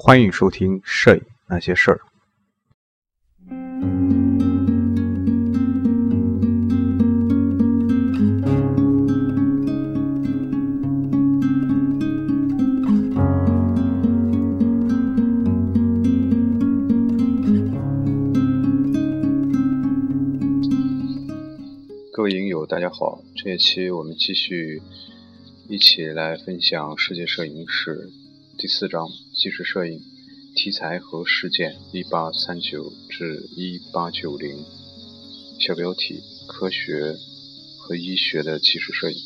欢迎收听《摄影那些事儿》。各位影友，大家好！这一期我们继续一起来分享世界摄影史第四章。纪实摄影题材和事件：一八三九至一八九零。小标题：科学和医学的纪实摄影。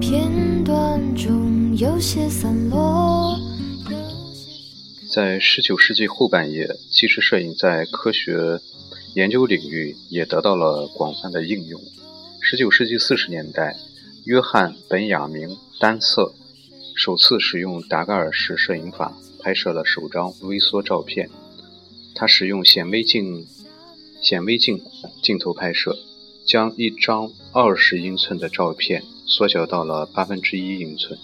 片段中有些散落。在十九世纪后半叶，纪实摄影在科学研究领域也得到了广泛的应用。十九世纪四十年代，约翰·本雅明·丹瑟。首次使用达盖尔式摄影法拍摄了首张微缩照片。他使用显微镜、显微镜镜头拍摄，将一张二十英寸的照片缩小到了八分之一英寸。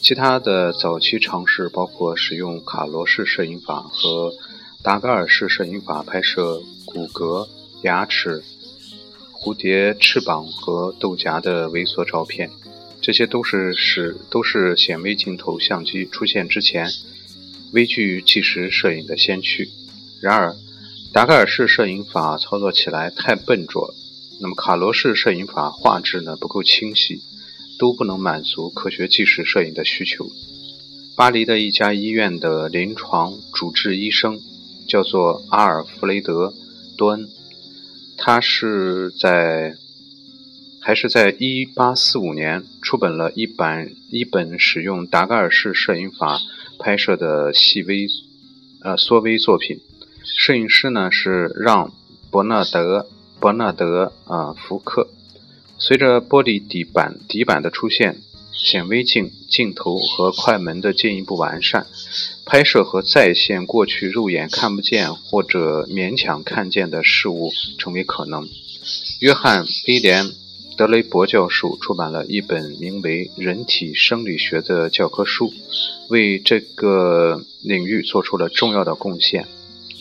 其他的早期尝试包括使用卡罗式摄影法和达盖尔式摄影法拍摄骨骼、牙齿、蝴蝶翅膀和豆荚的微缩照片。这些都是使都是显微镜头相机出现之前微距纪实摄影的先驱。然而，达盖尔式摄影法操作起来太笨拙，那么卡罗式摄影法画质呢不够清晰，都不能满足科学纪实摄影的需求。巴黎的一家医院的临床主治医生叫做阿尔弗雷德·多恩，他是在。还是在1845年出本了一版一本使用达盖尔式摄影法拍摄的细微呃缩微作品。摄影师呢是让伯纳德伯纳德啊福克。随着玻璃底板底板的出现，显微镜镜头和快门的进一步完善，拍摄和再现过去肉眼看不见或者勉强看见的事物成为可能。约翰威廉。德雷伯教授出版了一本名为《人体生理学》的教科书，为这个领域做出了重要的贡献。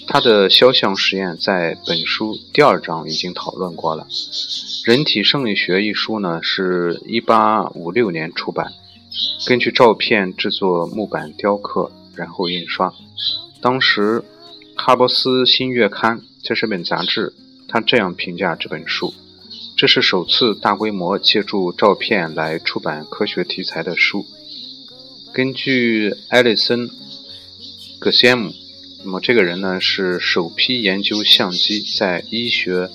他的肖像实验在本书第二章已经讨论过了。《人体生理学》一书呢，是一八五六年出版，根据照片制作木板雕刻，然后印刷。当时，《哈伯斯新月刊》这是本杂志，他这样评价这本书。这是首次大规模借助照片来出版科学题材的书。根据艾利森·葛先姆，那么这个人呢是首批研究相机在医学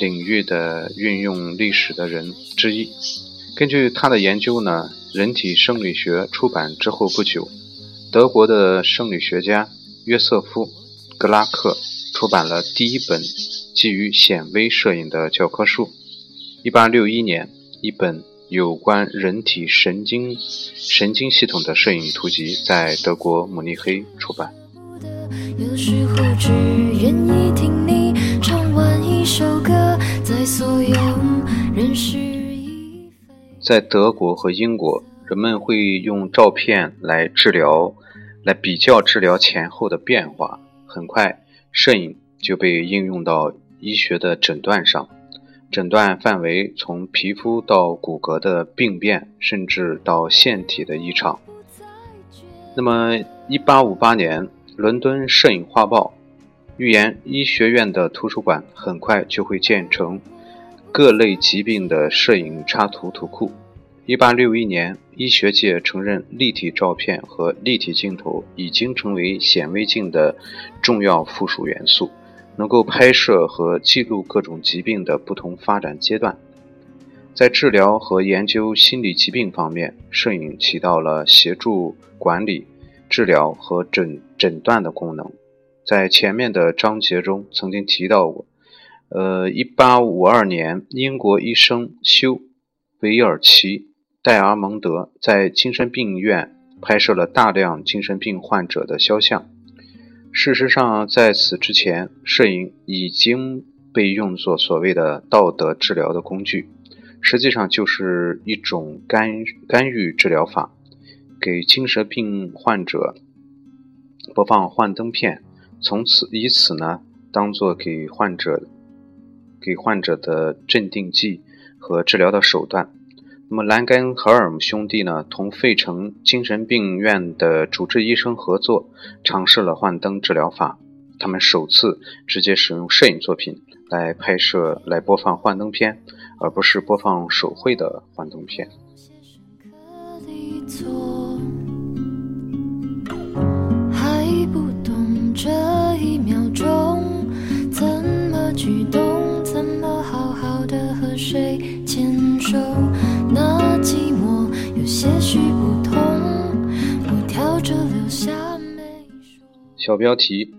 领域的运用历史的人之一。根据他的研究呢，《人体生理学》出版之后不久，德国的生理学家约瑟夫·格拉克出版了第一本基于显微摄影的教科书。一八六一年，一本有关人体神经神经系统的摄影图集在德国慕尼黑出版。在德国和英国，人们会用照片来治疗，来比较治疗前后的变化。很快，摄影就被应用到医学的诊断上。诊断范围从皮肤到骨骼的病变，甚至到腺体的异常。那么，1858年，伦敦摄影画报预言，医学院的图书馆很快就会建成各类疾病的摄影插图图库。1861年，医学界承认立体照片和立体镜头已经成为显微镜的重要附属元素。能够拍摄和记录各种疾病的不同发展阶段，在治疗和研究心理疾病方面，摄影起到了协助管理、治疗和诊诊断的功能。在前面的章节中曾经提到过，呃，一八五二年，英国医生休·维尔奇·戴尔蒙德在精神病院拍摄了大量精神病患者的肖像。事实上，在此之前，摄影已经被用作所谓的道德治疗的工具，实际上就是一种干干预治疗法。给精神病患者播放幻灯片，从此以此呢当做给患者给患者的镇定剂和治疗的手段。那么兰根荷尔姆兄弟呢，同费城精神病院的主治医生合作，尝试了幻灯治疗法。他们首次直接使用摄影作品来拍摄、来播放幻灯片，而不是播放手绘的幻灯片。还不懂这一秒钟怎么举动，怎么好好的和谁牵手，那寂寞有些许不同。我挑着留下没说。小标题。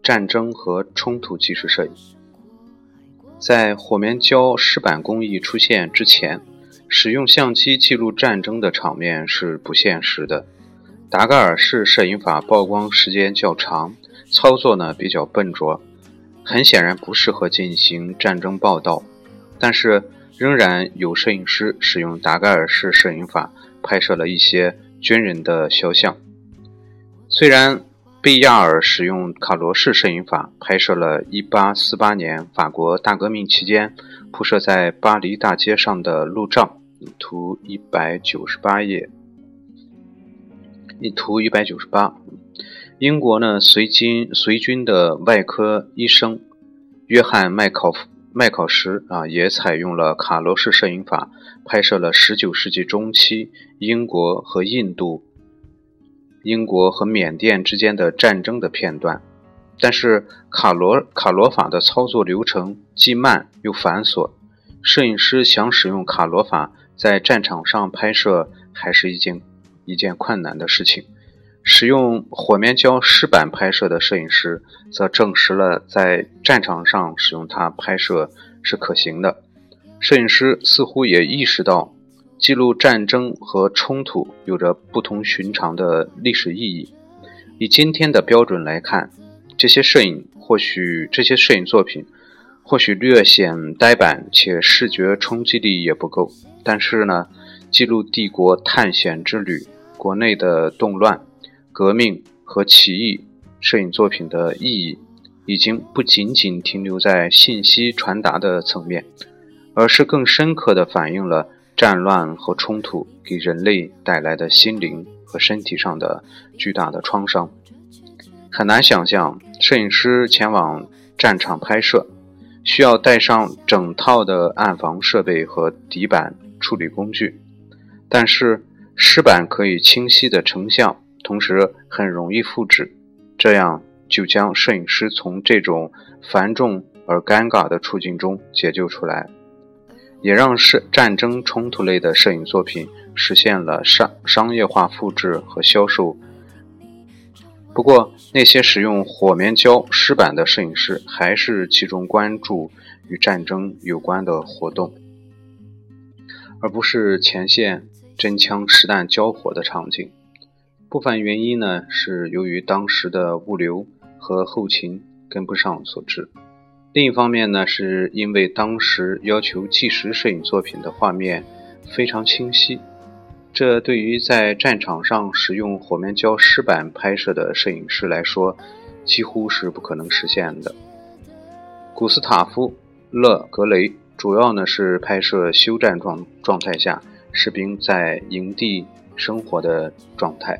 战争和冲突纪实摄影，在火棉胶湿板工艺出现之前，使用相机记录战争的场面是不现实的。达盖尔式摄影法曝光时间较长，操作呢比较笨拙，很显然不适合进行战争报道。但是，仍然有摄影师使用达盖尔式摄影法拍摄了一些军人的肖像，虽然。贝亚尔使用卡罗式摄影法拍摄了1848年法国大革命期间铺设在巴黎大街上的路障。图198页，图198。英国呢随军随军的外科医生约翰麦考夫麦考什啊，也采用了卡罗式摄影法拍摄了19世纪中期英国和印度。英国和缅甸之间的战争的片段，但是卡罗卡罗法的操作流程既慢又繁琐，摄影师想使用卡罗法在战场上拍摄，还是一件一件困难的事情。使用火棉胶湿板拍摄的摄影师则证实了在战场上使用它拍摄是可行的。摄影师似乎也意识到。记录战争和冲突有着不同寻常的历史意义。以今天的标准来看，这些摄影或许这些摄影作品或许略显呆板，且视觉冲击力也不够。但是呢，记录帝国探险之旅、国内的动乱、革命和起义摄影作品的意义，已经不仅仅停留在信息传达的层面，而是更深刻地反映了。战乱和冲突给人类带来的心灵和身体上的巨大的创伤，很难想象摄影师前往战场拍摄需要带上整套的暗房设备和底板处理工具。但是湿板可以清晰的成像，同时很容易复制，这样就将摄影师从这种繁重而尴尬的处境中解救出来。也让是战争冲突类的摄影作品实现了商商业化复制和销售。不过，那些使用火棉胶湿版的摄影师还是集中关注与战争有关的活动，而不是前线真枪实弹交火的场景。部分原因呢，是由于当时的物流和后勤跟不上所致。另一方面呢，是因为当时要求纪实摄影作品的画面非常清晰，这对于在战场上使用火棉胶湿板拍摄的摄影师来说，几乎是不可能实现的。古斯塔夫·勒格雷主要呢是拍摄休战状状态下士兵在营地生活的状态，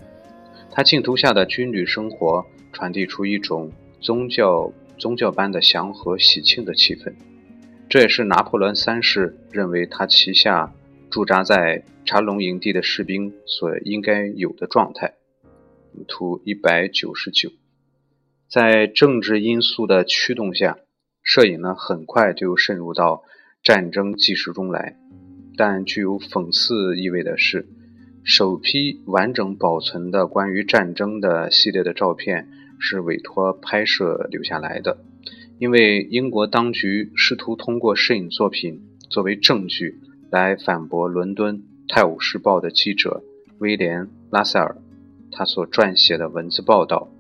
他镜头下的军旅生活传递出一种宗教。宗教般的祥和喜庆的气氛，这也是拿破仑三世认为他旗下驻扎在查龙营地的士兵所应该有的状态。图一百九十九，在政治因素的驱动下，摄影呢很快就渗入到战争纪实中来。但具有讽刺意味的是，首批完整保存的关于战争的系列的照片。是委托拍摄留下来的，因为英国当局试图通过摄影作品作为证据来反驳伦敦《泰晤士报》的记者威廉·拉塞尔他所撰写的文字报道。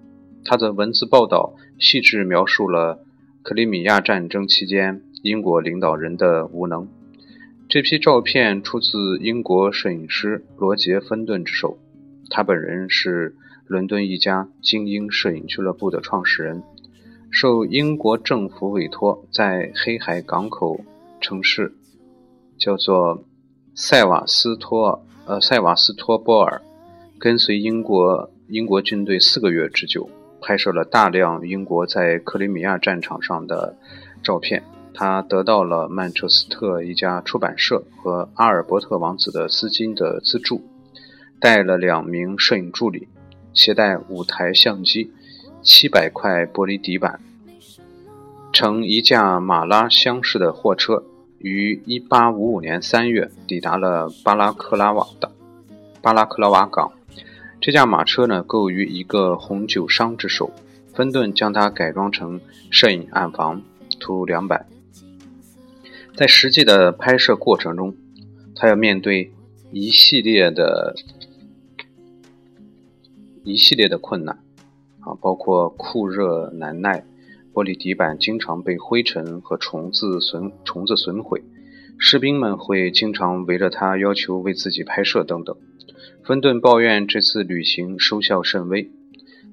他的文字报道细致描述了克里米亚战争期间英国领导人的无能。这批照片出自英国摄影师罗杰·芬顿之手。他本人是伦敦一家精英摄影俱乐部的创始人，受英国政府委托，在黑海港口城市叫做塞瓦斯托呃塞瓦斯托波尔，跟随英国英国军队四个月之久，拍摄了大量英国在克里米亚战场上的照片。他得到了曼彻斯特一家出版社和阿尔伯特王子的资金的资助，带了两名摄影助理，携带五台相机、七百块玻璃底板，乘一架马拉厢式的货车，于1855年3月抵达了巴拉克拉瓦的巴拉克拉瓦港。这架马车呢，购于一个红酒商之手，芬顿将它改装成摄影暗房，图两百。在实际的拍摄过程中，他要面对一系列的一系列的困难啊，包括酷热难耐、玻璃底板经常被灰尘和虫子损虫子损毁，士兵们会经常围着他要求为自己拍摄等等。芬顿抱怨这次旅行收效甚微，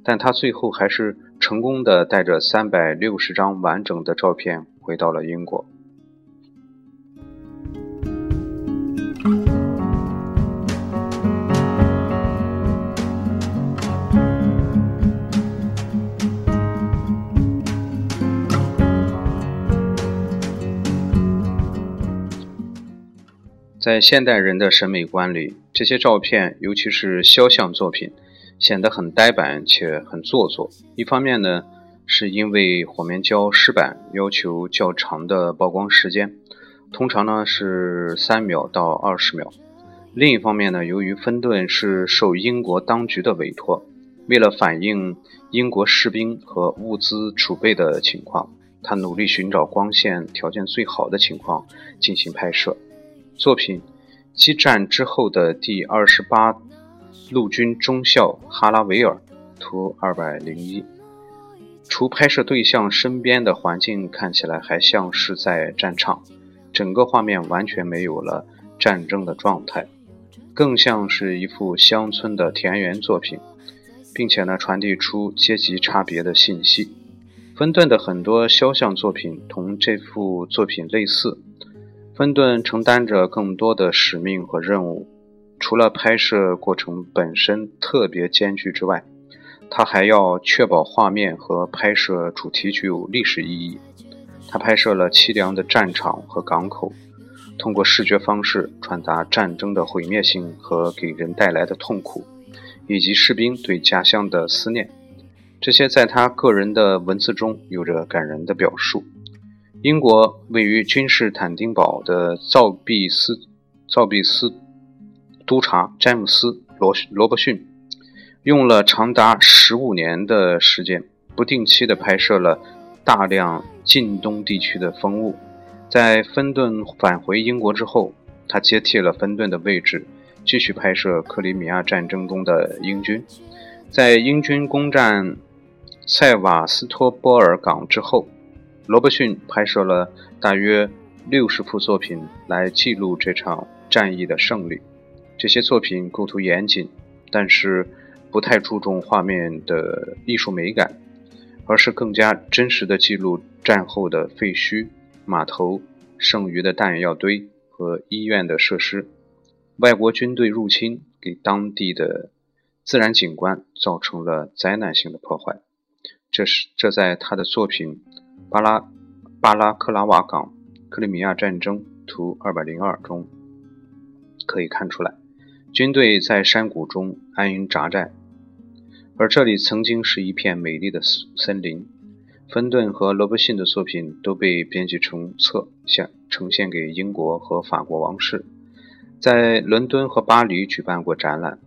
但他最后还是成功的带着三百六十张完整的照片回到了英国。在现代人的审美观里，这些照片，尤其是肖像作品，显得很呆板且很做作。一方面呢，是因为火面胶湿板要求较长的曝光时间，通常呢是三秒到二十秒；另一方面呢，由于芬顿是受英国当局的委托，为了反映英国士兵和物资储备的情况，他努力寻找光线条件最好的情况进行拍摄。作品激战之后的第二十八陆军中校哈拉维尔，图二百零一。除拍摄对象身边的环境看起来还像是在战场，整个画面完全没有了战争的状态，更像是一幅乡村的田园作品，并且呢传递出阶级差别的信息。芬顿的很多肖像作品同这幅作品类似。芬顿承担着更多的使命和任务，除了拍摄过程本身特别艰巨之外，他还要确保画面和拍摄主题具有历史意义。他拍摄了凄凉的战场和港口，通过视觉方式传达战争的毁灭性和给人带来的痛苦，以及士兵对家乡的思念。这些在他个人的文字中有着感人的表述。英国位于君士坦丁堡的造币司造币司督察詹姆斯罗罗伯逊，用了长达十五年的时间，不定期的拍摄了大量近东地区的风物。在芬顿返回英国之后，他接替了芬顿的位置，继续拍摄克里米亚战争中的英军。在英军攻占塞瓦斯托波尔港之后。罗伯逊拍摄了大约六十幅作品来记录这场战役的胜利。这些作品构图严谨，但是不太注重画面的艺术美感，而是更加真实的记录战后的废墟、码头、剩余的弹药堆和医院的设施。外国军队入侵给当地的自然景观造成了灾难性的破坏。这是这在他的作品。巴拉巴拉克拉瓦港，克里米亚战争图二百零二中可以看出来，军队在山谷中安营扎寨，而这里曾经是一片美丽的森林。芬顿和罗伯逊的作品都被编辑成册，向呈现给英国和法国王室，在伦敦和巴黎举办过展览。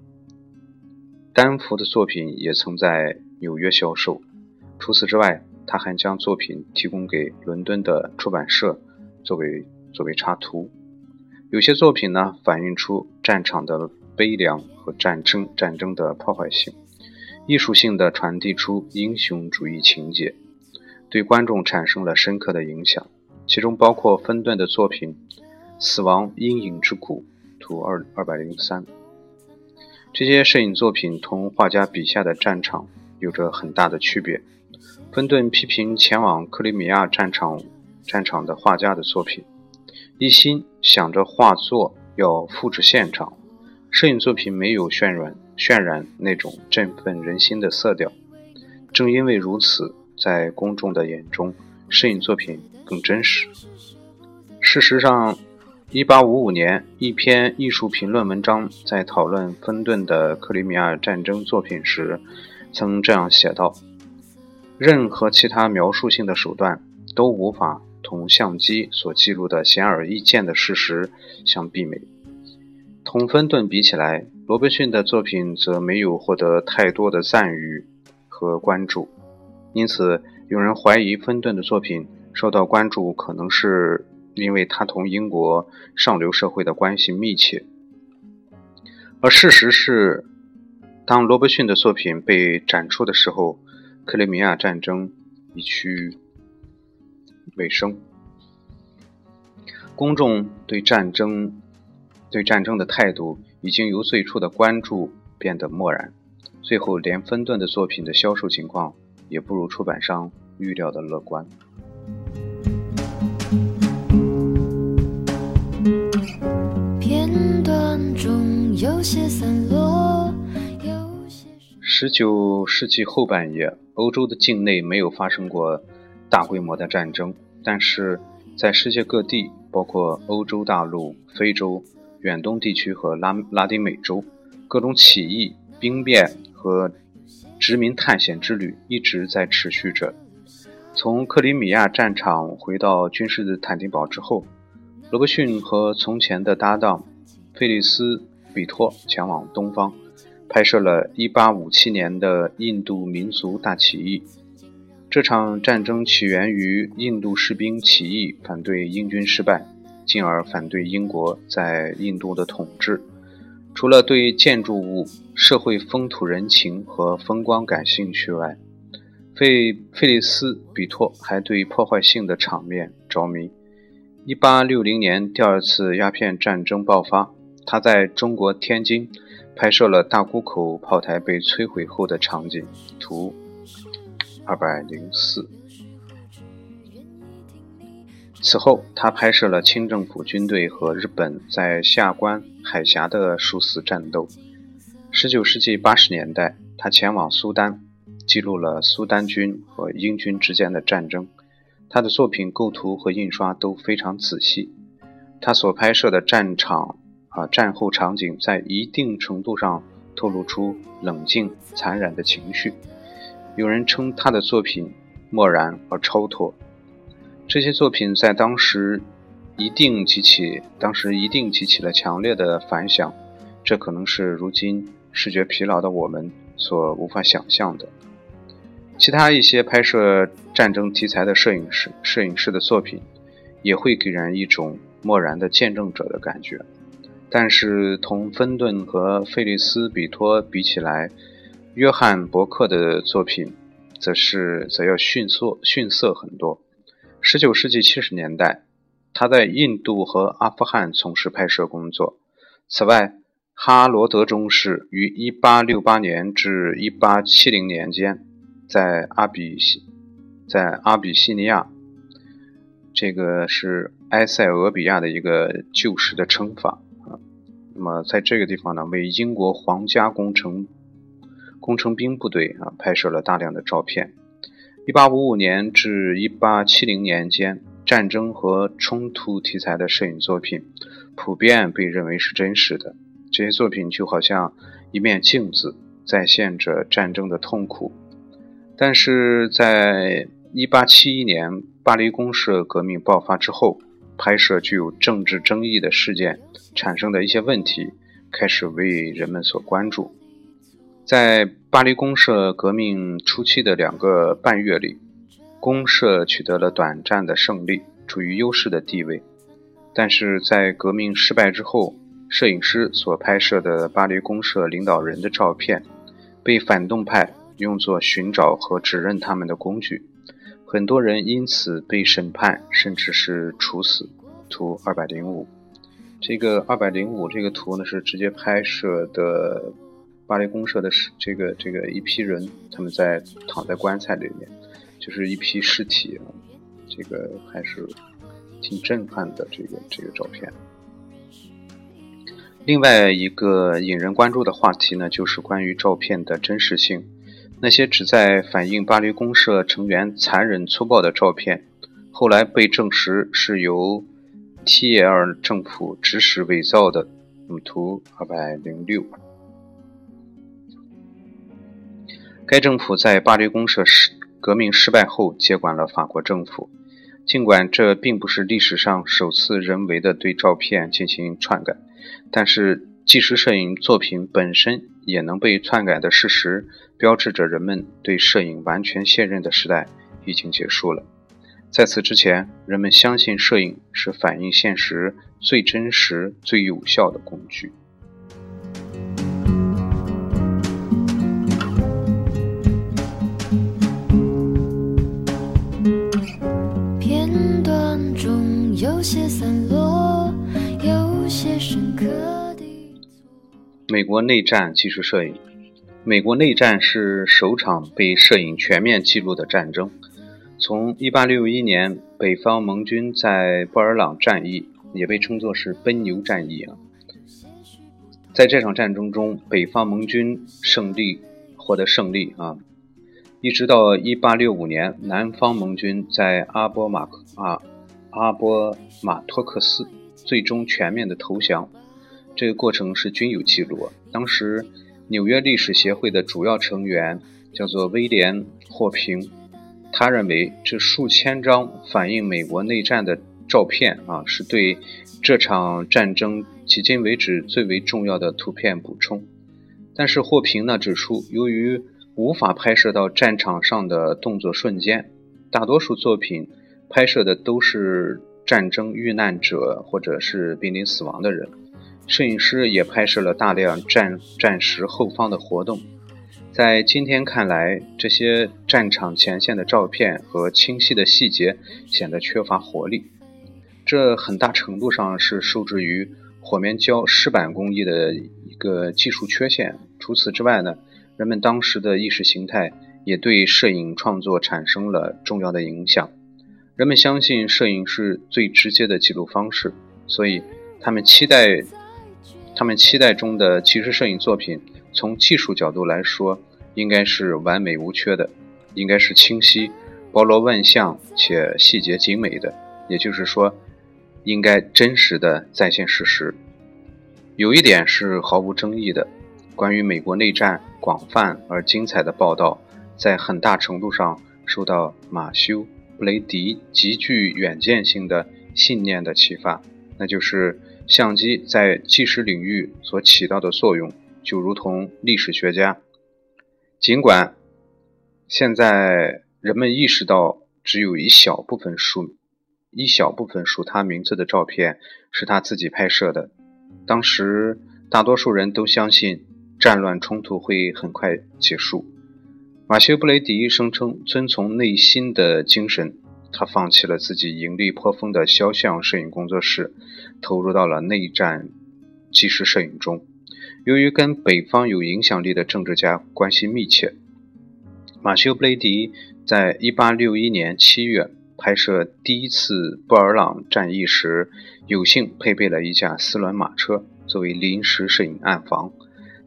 丹佛的作品也曾在纽约销售。除此之外，他还将作品提供给伦敦的出版社作为作为插图。有些作品呢，反映出战场的悲凉和战争战争的破坏性，艺术性的传递出英雄主义情节，对观众产生了深刻的影响。其中包括分段的作品《死亡阴影之谷》图二二百零三。这些摄影作品同画家笔下的战场有着很大的区别。芬顿批评前往克里米亚战场战场的画家的作品，一心想着画作要复制现场，摄影作品没有渲染渲染那种振奋人心的色调。正因为如此，在公众的眼中，摄影作品更真实。事实上。一八五五年，一篇艺术评论文章在讨论芬顿的克里米亚战争作品时，曾这样写道：“任何其他描述性的手段都无法同相机所记录的显而易见的事实相媲美。”同芬顿比起来，罗伯逊的作品则没有获得太多的赞誉和关注，因此有人怀疑芬顿的作品受到关注可能是。因为他同英国上流社会的关系密切，而事实是，当罗伯逊的作品被展出的时候，克里米亚战争已趋尾声，公众对战争对战争的态度已经由最初的关注变得漠然，最后连芬顿的作品的销售情况也不如出版商预料的乐观。片段中有些散落十九世纪后半叶，欧洲的境内没有发生过大规模的战争，但是在世界各地，包括欧洲大陆、非洲、远东地区和拉拉丁美洲，各种起义、兵变和殖民探险之旅一直在持续着。从克里米亚战场回到君士坦丁堡之后，罗伯逊和从前的搭档费利斯。比托前往东方，拍摄了1857年的印度民族大起义。这场战争起源于印度士兵起义，反对英军失败，进而反对英国在印度的统治。除了对建筑物、社会风土人情和风光感兴趣外，费费利斯·比托还对破坏性的场面着迷。1860年，第二次鸦片战争爆发。他在中国天津拍摄了大沽口炮台被摧毁后的场景，图二百零四。此后，他拍摄了清政府军队和日本在下关海峡的殊死战斗。十九世纪八十年代，他前往苏丹，记录了苏丹军和英军之间的战争。他的作品构图和印刷都非常仔细。他所拍摄的战场。啊，战后场景在一定程度上透露出冷静、残忍的情绪。有人称他的作品漠然而超脱。这些作品在当时一定激起，当时一定激起了强烈的反响。这可能是如今视觉疲劳的我们所无法想象的。其他一些拍摄战争题材的摄影师、摄影师的作品，也会给人一种漠然的见证者的感觉。但是同芬顿和费利斯·比托比起来，约翰·伯克的作品则是则要逊色逊色很多。19世纪70年代，他在印度和阿富汗从事拍摄工作。此外，哈罗德中士于1868年至1870年间在阿比西在阿比西尼亚，这个是埃塞俄比亚的一个旧时的称法。那么，在这个地方呢，为英国皇家工程工程兵部队啊拍摄了大量的照片。1855年至1870年间，战争和冲突题材的摄影作品普遍被认为是真实的。这些作品就好像一面镜子，再现着战争的痛苦。但是在1871年巴黎公社革命爆发之后，拍摄具有政治争议的事件产生的一些问题，开始为人们所关注。在巴黎公社革命初期的两个半月里，公社取得了短暂的胜利，处于优势的地位。但是在革命失败之后，摄影师所拍摄的巴黎公社领导人的照片，被反动派用作寻找和指认他们的工具。很多人因此被审判，甚至是处死。图二百零五，这个二百零五这个图呢是直接拍摄的巴黎公社的这个这个一批人，他们在躺在棺材里面，就是一批尸体，这个还是挺震撼的。这个这个照片。另外一个引人关注的话题呢，就是关于照片的真实性。那些旨在反映巴黎公社成员残忍粗暴的照片，后来被证实是由 T.L 政府指使伪造的。图二百零六。该政府在巴黎公社失革命失败后接管了法国政府。尽管这并不是历史上首次人为的对照片进行篡改。但是，纪实摄影作品本身也能被篡改的事实，标志着人们对摄影完全信任的时代已经结束了。在此之前，人们相信摄影是反映现实最真实、最有效的工具。美国内战技术摄影。美国内战是首场被摄影全面记录的战争。从1861年北方盟军在布尔朗战役，也被称作是奔牛战役啊。在这场战争中，北方盟军胜利获得胜利啊，一直到1865年，南方盟军在阿波马克啊阿波马托克斯。最终全面的投降，这个过程是均有记录。当时纽约历史协会的主要成员叫做威廉·霍平，他认为这数千张反映美国内战的照片啊，是对这场战争迄今为止最为重要的图片补充。但是霍平呢指出，由于无法拍摄到战场上的动作瞬间，大多数作品拍摄的都是。战争遇难者或者是濒临死亡的人，摄影师也拍摄了大量战战时后方的活动。在今天看来，这些战场前线的照片和清晰的细节显得缺乏活力。这很大程度上是受制于火棉胶湿板工艺的一个技术缺陷。除此之外呢，人们当时的意识形态也对摄影创作产生了重要的影响。人们相信摄影是最直接的记录方式，所以他们期待，他们期待中的纪实摄影作品，从技术角度来说，应该是完美无缺的，应该是清晰、包罗万象且细节精美的。也就是说，应该真实的再现事实。有一点是毫无争议的，关于美国内战广泛而精彩的报道，在很大程度上受到马修。布雷迪极具远见性的信念的启发，那就是相机在纪实领域所起到的作用，就如同历史学家。尽管现在人们意识到，只有一小部分属一小部分属他名字的照片是他自己拍摄的，当时大多数人都相信战乱冲突会很快结束。马修·布雷迪声称，遵从内心的精神，他放弃了自己盈利颇丰的肖像摄影工作室，投入到了内战纪实摄影中。由于跟北方有影响力的政治家关系密切，马修·布雷迪在1861年7月拍摄第一次布尔朗战役时，有幸配备了一架四轮马车作为临时摄影暗房。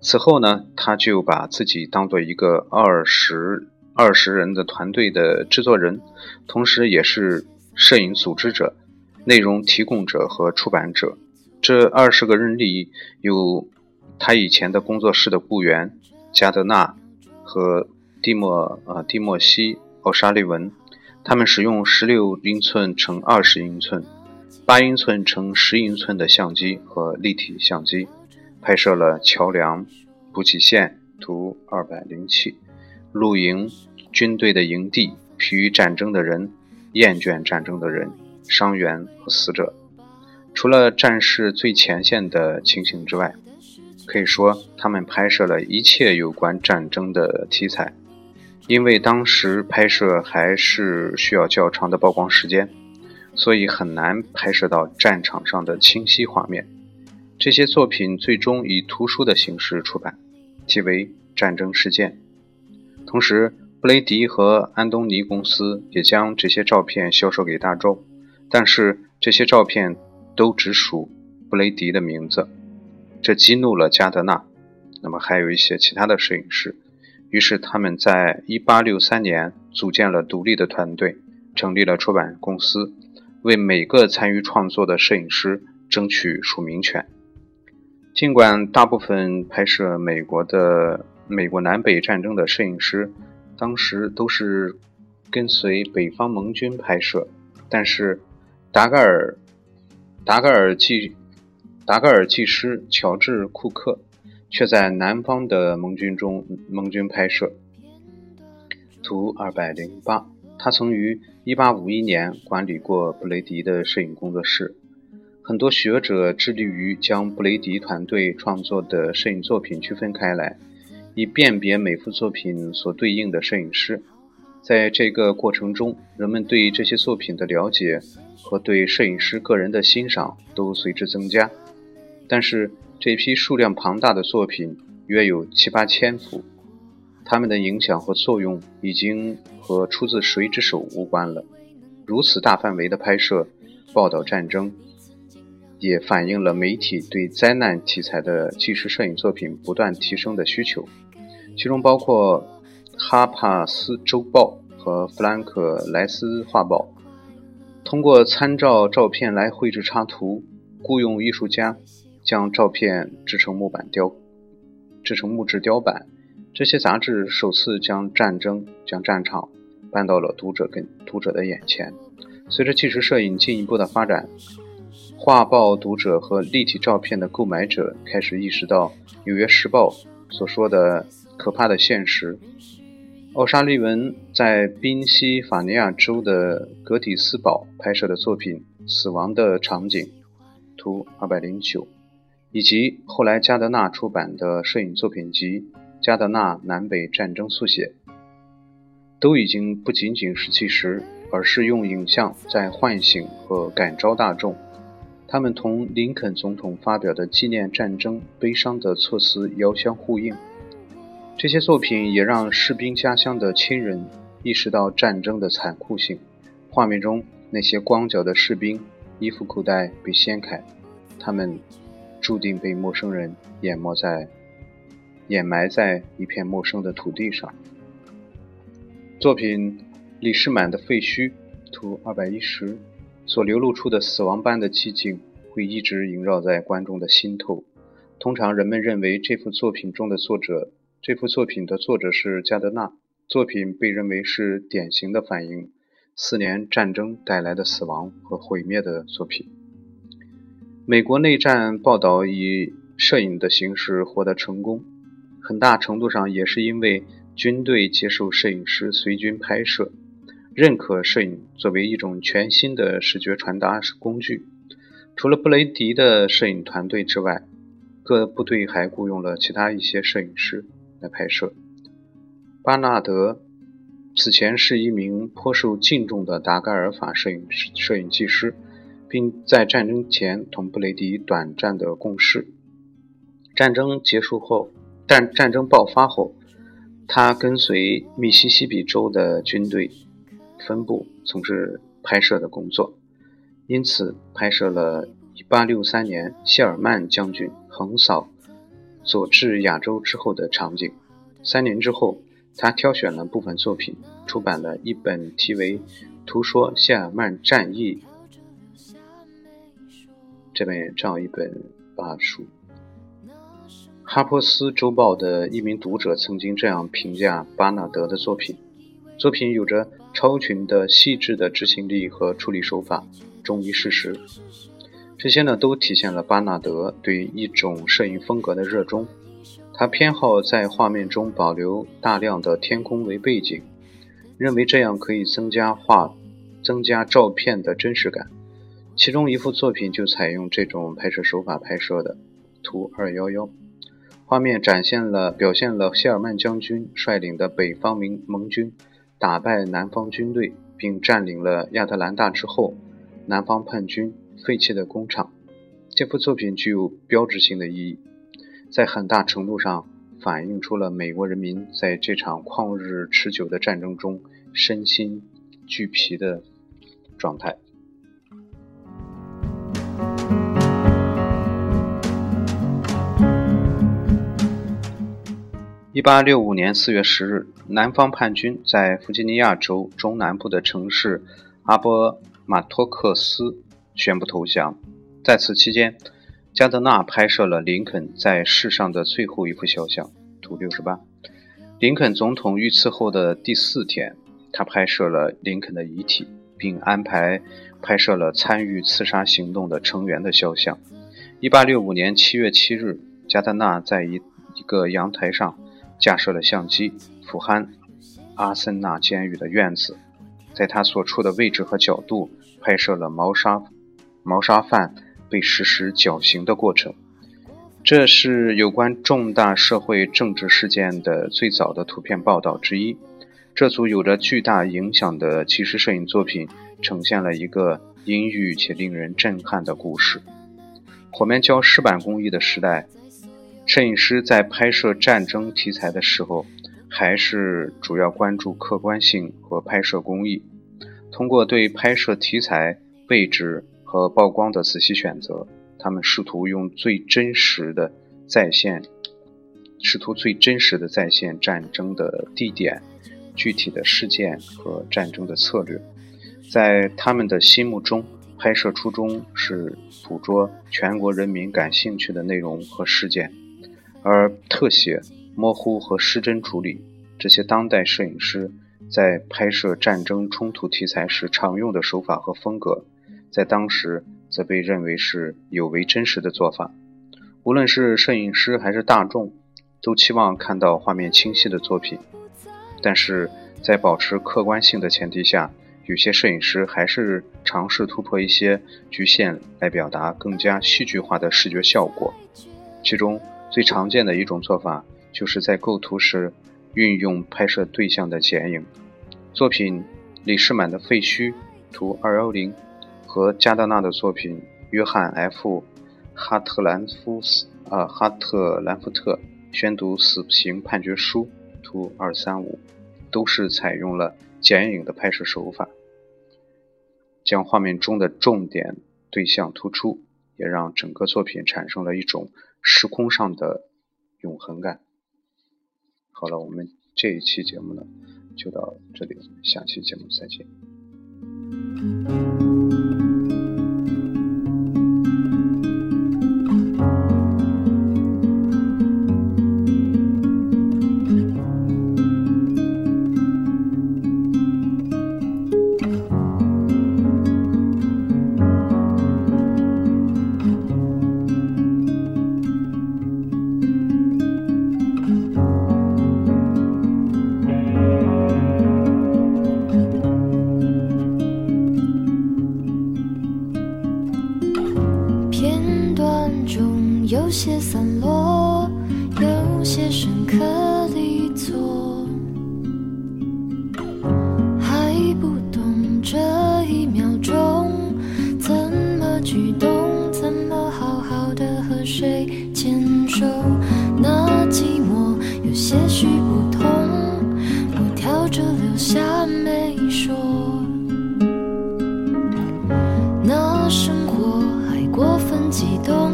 此后呢，他就把自己当做一个二十二十人的团队的制作人，同时也是摄影组织者、内容提供者和出版者。这二十个人里有他以前的工作室的雇员加德纳和蒂莫呃蒂莫西奥沙利文，他们使用十六英寸乘二十英寸、八英寸乘十英寸的相机和立体相机。拍摄了桥梁、补给线图二百零七、露营、军队的营地、疲于战争的人、厌倦战争的人、伤员和死者。除了战事最前线的情形之外，可以说他们拍摄了一切有关战争的题材。因为当时拍摄还是需要较长的曝光时间，所以很难拍摄到战场上的清晰画面。这些作品最终以图书的形式出版，即为战争事件。同时，布雷迪和安东尼公司也将这些照片销售给大众，但是这些照片都只属布雷迪的名字，这激怒了加德纳。那么还有一些其他的摄影师，于是他们在1863年组建了独立的团队，成立了出版公司，为每个参与创作的摄影师争取署名权。尽管大部分拍摄美国的美国南北战争的摄影师当时都是跟随北方盟军拍摄，但是达盖尔达盖尔技达盖尔技师乔治库克。却在南方的盟军中，盟军拍摄。图二百零八，他曾于一八五一年管理过布雷迪的摄影工作室。很多学者致力于将布雷迪团队创作的摄影作品区分开来，以辨别每幅作品所对应的摄影师。在这个过程中，人们对这些作品的了解和对摄影师个人的欣赏都随之增加。但是，这批数量庞大的作品约有七八千幅，它们的影响和作用已经和出自谁之手无关了。如此大范围的拍摄、报道战争，也反映了媒体对灾难题材的纪实摄影作品不断提升的需求，其中包括《哈帕斯周报》和《弗兰克莱斯画报》，通过参照照片来绘制插图，雇佣艺术家。将照片制成木板雕，制成木质雕版。这些杂志首次将战争、将战场搬到了读者跟读者的眼前。随着纪实摄影进一步的发展，画报读者和立体照片的购买者开始意识到《纽约时报》所说的可怕的现实。奥沙利文在宾夕法尼亚州的格底斯堡拍摄的作品《死亡的场景》，图二百零九。以及后来加德纳出版的摄影作品集《加德纳南北战争速写》，都已经不仅仅是纪实，而是用影像在唤醒和感召大众。他们同林肯总统发表的纪念战争悲伤的措辞遥相呼应。这些作品也让士兵家乡的亲人意识到战争的残酷性。画面中那些光脚的士兵，衣服口袋被掀开，他们。注定被陌生人淹没在掩埋在一片陌生的土地上。作品《李士满的废墟》图二百一十所流露出的死亡般的寂静，会一直萦绕在观众的心头。通常人们认为这幅作品中的作者，这幅作品的作者是加德纳。作品被认为是典型的反映四年战争带来的死亡和毁灭的作品。美国内战报道以摄影的形式获得成功，很大程度上也是因为军队接受摄影师随军拍摄，认可摄影作为一种全新的视觉传达工具。除了布雷迪的摄影团队之外，各部队还雇佣了其他一些摄影师来拍摄。巴纳德此前是一名颇受敬重的达盖尔法摄影摄影技师。并在战争前同布雷迪短暂的共事。战争结束后，战战争爆发后，他跟随密西西比州的军队分部从事拍摄的工作，因此拍摄了1863年谢尔曼将军横扫佐治亚州之后的场景。三年之后，他挑选了部分作品，出版了一本题为《图说谢尔曼战役》。这本这样一本巴书，《哈珀斯周报》的一名读者曾经这样评价巴纳德的作品：作品有着超群的细致的执行力和处理手法，忠于事实。这些呢，都体现了巴纳德对一种摄影风格的热衷。他偏好在画面中保留大量的天空为背景，认为这样可以增加画、增加照片的真实感。其中一幅作品就采用这种拍摄手法拍摄的，图二幺幺，画面展现了表现了谢尔曼将军率领的北方盟盟军打败南方军队，并占领了亚特兰大之后，南方叛军废弃的工厂。这幅作品具有标志性的意义，在很大程度上反映出了美国人民在这场旷日持久的战争中身心俱疲的状态。一八六五年四月十日，南方叛军在弗吉尼亚州中南部的城市阿波马托克斯宣布投降。在此期间，加德纳拍摄了林肯在世上的最后一幅肖像。图六十八，林肯总统遇刺后的第四天，他拍摄了林肯的遗体，并安排拍摄了参与刺杀行动的成员的肖像。一八六五年七月七日，加德纳在一一个阳台上。架设了相机，俯瞰阿森纳监狱的院子，在他所处的位置和角度拍摄了谋杀谋杀犯被实施绞刑的过程。这是有关重大社会政治事件的最早的图片报道之一。这组有着巨大影响的纪实摄影作品，呈现了一个阴郁且令人震撼的故事。火面胶湿板工艺的时代。摄影师在拍摄战争题材的时候，还是主要关注客观性和拍摄工艺。通过对拍摄题材、位置和曝光的仔细选择，他们试图用最真实的再现，试图最真实的再现战争的地点、具体的事件和战争的策略。在他们的心目中，拍摄初衷是捕捉全国人民感兴趣的内容和事件。而特写、模糊和失真处理这些当代摄影师在拍摄战争冲突题材时常用的手法和风格，在当时则被认为是有违真实的做法。无论是摄影师还是大众，都期望看到画面清晰的作品。但是在保持客观性的前提下，有些摄影师还是尝试突破一些局限，来表达更加戏剧化的视觉效果。其中，最常见的一种做法，就是在构图时运用拍摄对象的剪影。作品李世满的废墟图二幺零和加德纳的作品约翰 ·F· 哈特兰夫斯啊哈特兰福特宣读死刑判决书图二三五，都是采用了剪影的拍摄手法，将画面中的重点对象突出，也让整个作品产生了一种。时空上的永恒感。好了，我们这一期节目呢，就到这里，下期节目再见。激动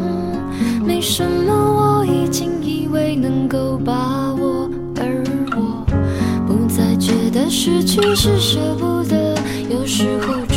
没什么我已经以为能够把握而我不再觉得失去是舍不得有时候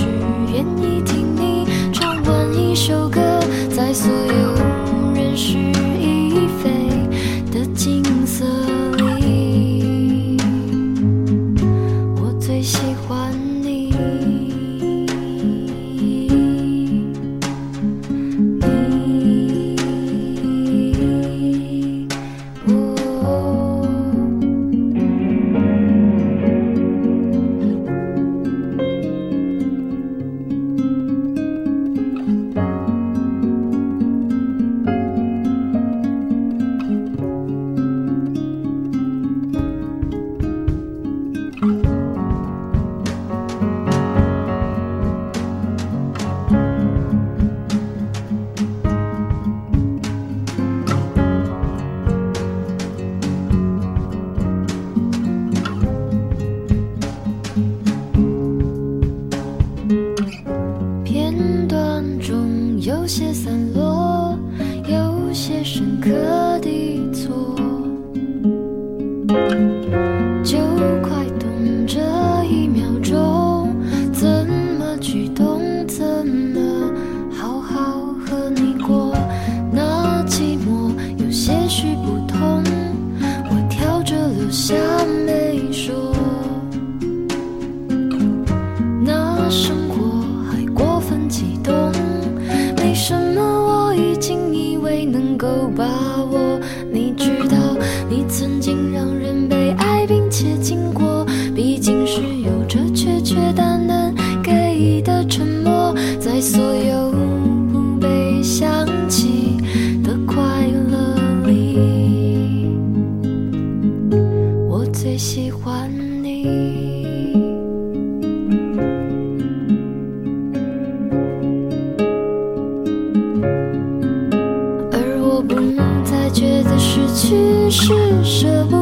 有些散落，有些深刻。是舍不